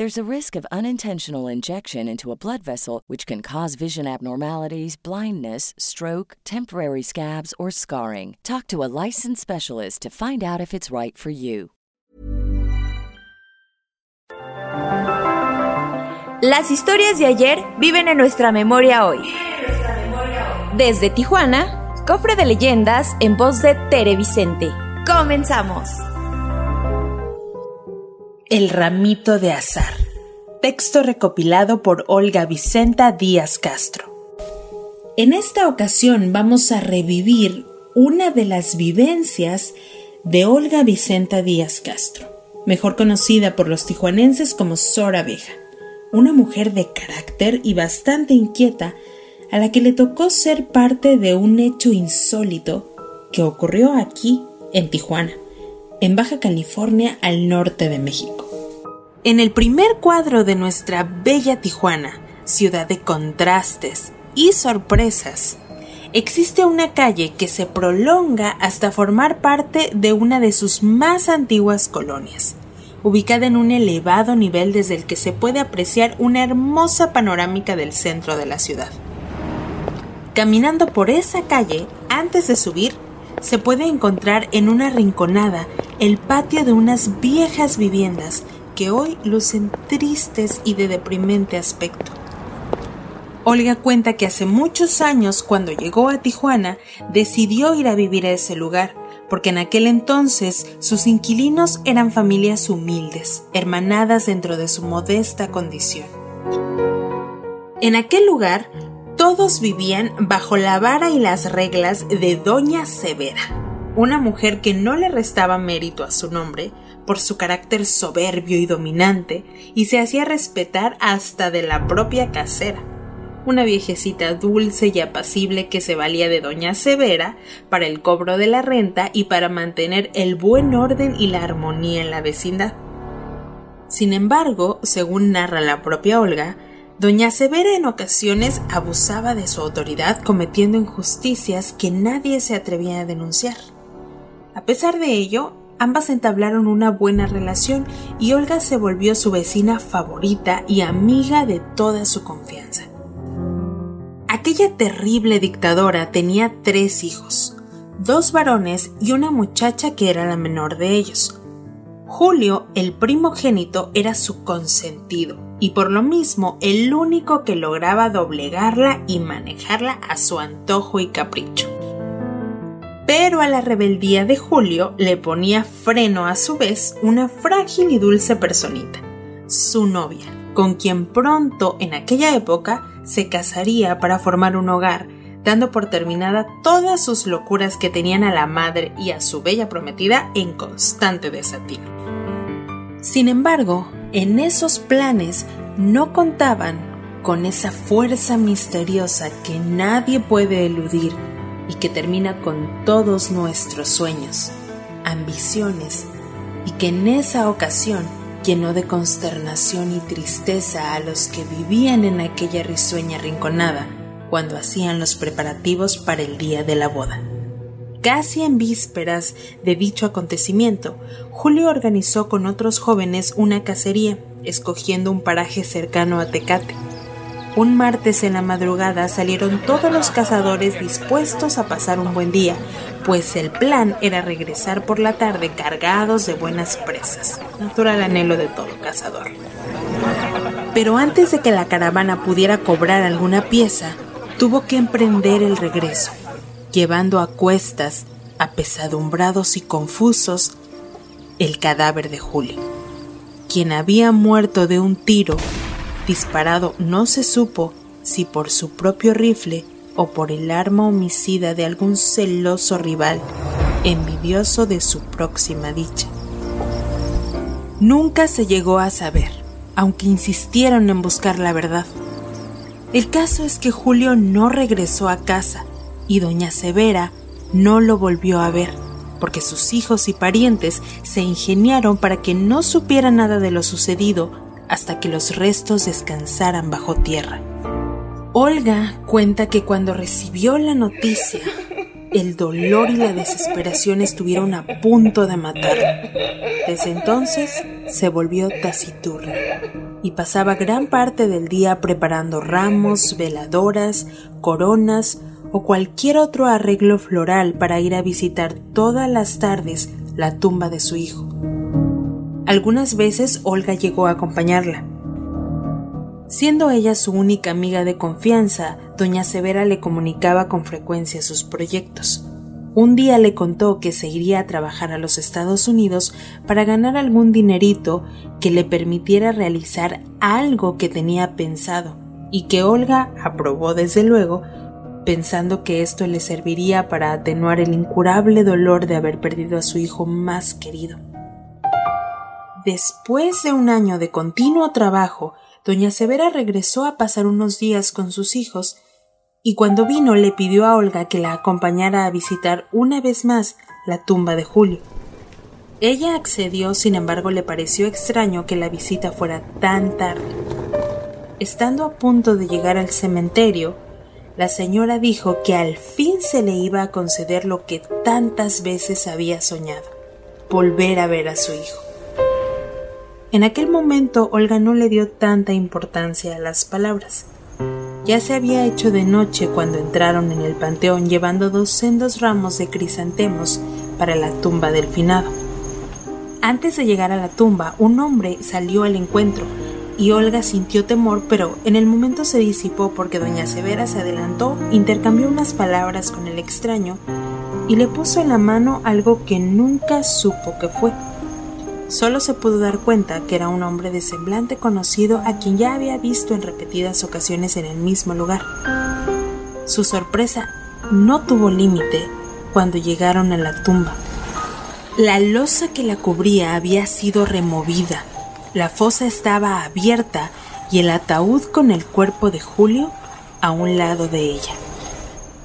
There's a risk of unintentional injection into a blood vessel, which can cause vision abnormalities, blindness, stroke, temporary scabs, or scarring. Talk to a licensed specialist to find out if it's right for you. Las historias de ayer viven en nuestra memoria hoy. Desde Tijuana, cofre de leyendas en voz de Tere Vicente. Comenzamos. El ramito de azar. Texto recopilado por Olga Vicenta Díaz Castro. En esta ocasión vamos a revivir una de las vivencias de Olga Vicenta Díaz Castro, mejor conocida por los tijuanenses como Sora Abeja, una mujer de carácter y bastante inquieta a la que le tocó ser parte de un hecho insólito que ocurrió aquí en Tijuana en Baja California al norte de México. En el primer cuadro de nuestra bella Tijuana, ciudad de contrastes y sorpresas, existe una calle que se prolonga hasta formar parte de una de sus más antiguas colonias, ubicada en un elevado nivel desde el que se puede apreciar una hermosa panorámica del centro de la ciudad. Caminando por esa calle, antes de subir, se puede encontrar en una rinconada el patio de unas viejas viviendas que hoy lucen tristes y de deprimente aspecto. Olga cuenta que hace muchos años, cuando llegó a Tijuana, decidió ir a vivir a ese lugar, porque en aquel entonces sus inquilinos eran familias humildes, hermanadas dentro de su modesta condición. En aquel lugar, todos vivían bajo la vara y las reglas de Doña Severa, una mujer que no le restaba mérito a su nombre por su carácter soberbio y dominante, y se hacía respetar hasta de la propia casera. Una viejecita dulce y apacible que se valía de Doña Severa para el cobro de la renta y para mantener el buen orden y la armonía en la vecindad. Sin embargo, según narra la propia Olga, Doña Severa en ocasiones abusaba de su autoridad cometiendo injusticias que nadie se atrevía a denunciar. A pesar de ello, ambas entablaron una buena relación y Olga se volvió su vecina favorita y amiga de toda su confianza. Aquella terrible dictadora tenía tres hijos, dos varones y una muchacha que era la menor de ellos. Julio, el primogénito, era su consentido y por lo mismo el único que lograba doblegarla y manejarla a su antojo y capricho. Pero a la rebeldía de Julio le ponía freno a su vez una frágil y dulce personita, su novia, con quien pronto en aquella época se casaría para formar un hogar, dando por terminada todas sus locuras que tenían a la madre y a su bella prometida en constante desatino. Sin embargo, en esos planes no contaban con esa fuerza misteriosa que nadie puede eludir y que termina con todos nuestros sueños, ambiciones, y que en esa ocasión llenó de consternación y tristeza a los que vivían en aquella risueña rinconada cuando hacían los preparativos para el día de la boda. Casi en vísperas de dicho acontecimiento, Julio organizó con otros jóvenes una cacería, escogiendo un paraje cercano a Tecate. Un martes en la madrugada salieron todos los cazadores dispuestos a pasar un buen día, pues el plan era regresar por la tarde cargados de buenas presas, natural anhelo de todo cazador. Pero antes de que la caravana pudiera cobrar alguna pieza, tuvo que emprender el regreso llevando a cuestas, apesadumbrados y confusos, el cadáver de Julio, quien había muerto de un tiro disparado no se supo si por su propio rifle o por el arma homicida de algún celoso rival, envidioso de su próxima dicha. Nunca se llegó a saber, aunque insistieron en buscar la verdad. El caso es que Julio no regresó a casa y doña Severa no lo volvió a ver, porque sus hijos y parientes se ingeniaron para que no supiera nada de lo sucedido hasta que los restos descansaran bajo tierra. Olga cuenta que cuando recibió la noticia, el dolor y la desesperación estuvieron a punto de matarla. Desde entonces se volvió taciturna y pasaba gran parte del día preparando ramos, veladoras, coronas o cualquier otro arreglo floral para ir a visitar todas las tardes la tumba de su hijo. Algunas veces Olga llegó a acompañarla. Siendo ella su única amiga de confianza, doña Severa le comunicaba con frecuencia sus proyectos. Un día le contó que se iría a trabajar a los Estados Unidos para ganar algún dinerito que le permitiera realizar algo que tenía pensado y que Olga aprobó desde luego, pensando que esto le serviría para atenuar el incurable dolor de haber perdido a su hijo más querido. Después de un año de continuo trabajo, doña Severa regresó a pasar unos días con sus hijos y cuando vino le pidió a Olga que la acompañara a visitar una vez más la tumba de Julio. Ella accedió, sin embargo le pareció extraño que la visita fuera tan tarde. Estando a punto de llegar al cementerio, la señora dijo que al fin se le iba a conceder lo que tantas veces había soñado, volver a ver a su hijo. En aquel momento Olga no le dio tanta importancia a las palabras. Ya se había hecho de noche cuando entraron en el panteón llevando dos sendos ramos de crisantemos para la tumba del finado. Antes de llegar a la tumba, un hombre salió al encuentro y Olga sintió temor, pero en el momento se disipó porque doña Severa se adelantó, intercambió unas palabras con el extraño y le puso en la mano algo que nunca supo que fue. Solo se pudo dar cuenta que era un hombre de semblante conocido a quien ya había visto en repetidas ocasiones en el mismo lugar. Su sorpresa no tuvo límite cuando llegaron a la tumba. La losa que la cubría había sido removida, la fosa estaba abierta y el ataúd con el cuerpo de Julio a un lado de ella.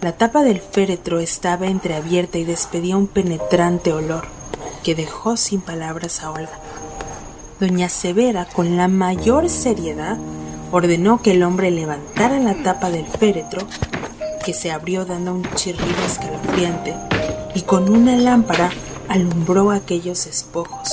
La tapa del féretro estaba entreabierta y despedía un penetrante olor que dejó sin palabras a Olga. Doña Severa, con la mayor seriedad, ordenó que el hombre levantara la tapa del féretro, que se abrió dando un chirrido escalofriante, y con una lámpara alumbró aquellos espojos,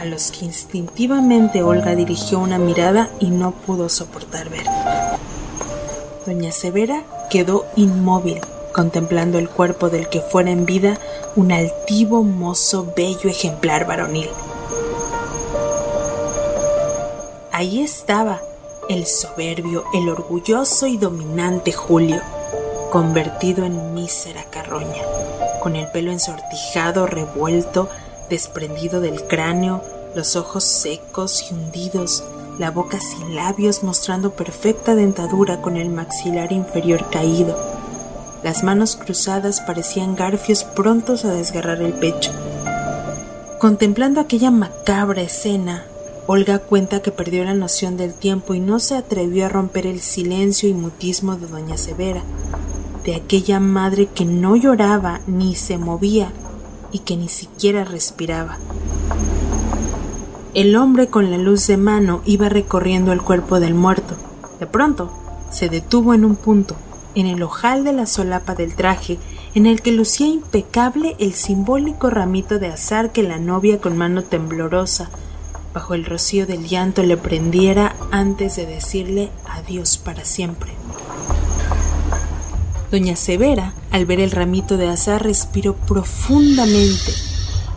a los que instintivamente Olga dirigió una mirada y no pudo soportar ver. Doña Severa quedó inmóvil, contemplando el cuerpo del que fuera en vida un altivo, mozo, bello ejemplar varonil. Ahí estaba el soberbio, el orgulloso y dominante Julio, convertido en mísera carroña, con el pelo ensortijado, revuelto, desprendido del cráneo, los ojos secos y hundidos, la boca sin labios mostrando perfecta dentadura con el maxilar inferior caído, las manos cruzadas parecían garfios prontos a desgarrar el pecho. Contemplando aquella macabra escena, Olga cuenta que perdió la noción del tiempo y no se atrevió a romper el silencio y mutismo de doña Severa, de aquella madre que no lloraba ni se movía y que ni siquiera respiraba. El hombre con la luz de mano iba recorriendo el cuerpo del muerto. De pronto, se detuvo en un punto, en el ojal de la solapa del traje, en el que lucía impecable el simbólico ramito de azar que la novia con mano temblorosa, bajo el rocío del llanto, le prendiera antes de decirle adiós para siempre. Doña Severa, al ver el ramito de azar, respiró profundamente,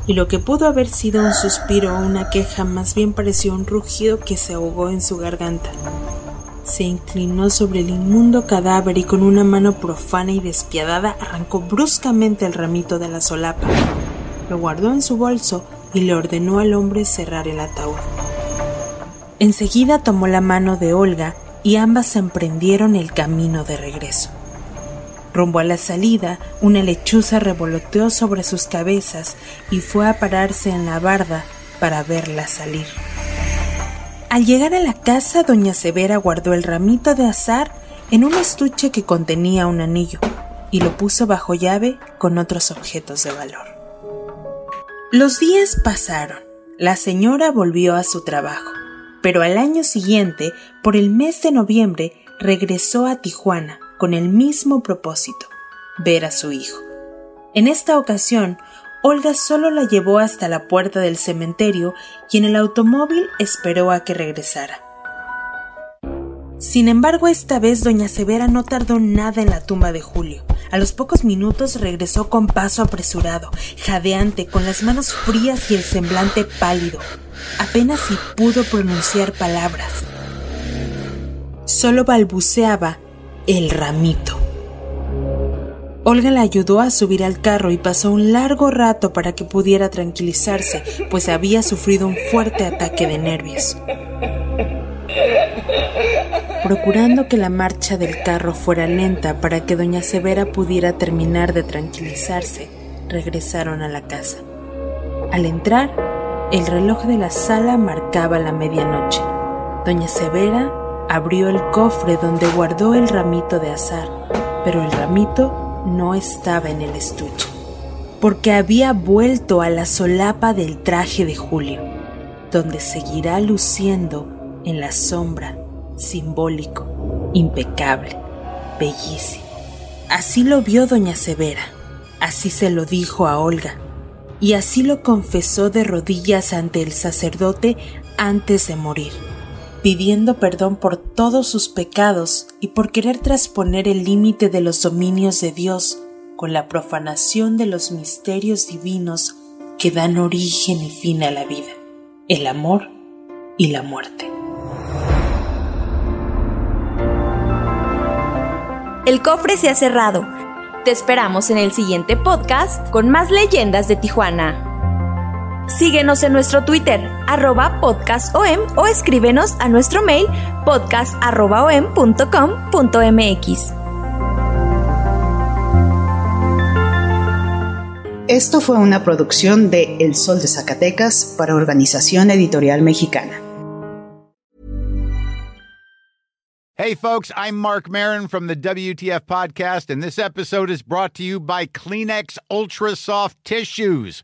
y lo que pudo haber sido un suspiro o una queja más bien pareció un rugido que se ahogó en su garganta se inclinó sobre el inmundo cadáver y con una mano profana y despiadada arrancó bruscamente el ramito de la solapa. lo guardó en su bolso y le ordenó al hombre cerrar el ataúd. Enseguida tomó la mano de Olga y ambas emprendieron el camino de regreso. Rumbo a la salida, una lechuza revoloteó sobre sus cabezas y fue a pararse en la barda para verla salir. Al llegar a la casa, doña Severa guardó el ramito de azar en un estuche que contenía un anillo y lo puso bajo llave con otros objetos de valor. Los días pasaron. La señora volvió a su trabajo, pero al año siguiente, por el mes de noviembre, regresó a Tijuana con el mismo propósito, ver a su hijo. En esta ocasión, Olga solo la llevó hasta la puerta del cementerio y en el automóvil esperó a que regresara. Sin embargo, esta vez doña Severa no tardó nada en la tumba de Julio. A los pocos minutos regresó con paso apresurado, jadeante, con las manos frías y el semblante pálido. Apenas si pudo pronunciar palabras. Solo balbuceaba el ramito. Olga la ayudó a subir al carro y pasó un largo rato para que pudiera tranquilizarse, pues había sufrido un fuerte ataque de nervios. Procurando que la marcha del carro fuera lenta para que doña Severa pudiera terminar de tranquilizarse, regresaron a la casa. Al entrar, el reloj de la sala marcaba la medianoche. Doña Severa abrió el cofre donde guardó el ramito de azar, pero el ramito no estaba en el estuche, porque había vuelto a la solapa del traje de Julio, donde seguirá luciendo en la sombra, simbólico, impecable, bellísimo. Así lo vio doña Severa, así se lo dijo a Olga, y así lo confesó de rodillas ante el sacerdote antes de morir, pidiendo perdón por todos sus pecados y por querer trasponer el límite de los dominios de Dios con la profanación de los misterios divinos que dan origen y fin a la vida, el amor y la muerte. El cofre se ha cerrado. Te esperamos en el siguiente podcast con más leyendas de Tijuana. Síguenos en nuestro Twitter, arroba podcastom o escríbenos a nuestro mail podcast.om.com.mx. Esto fue una producción de El Sol de Zacatecas para Organización Editorial Mexicana. Hey, folks, I'm Mark Marin from the WTF Podcast, and this episode is brought to you by Kleenex Ultra Soft Tissues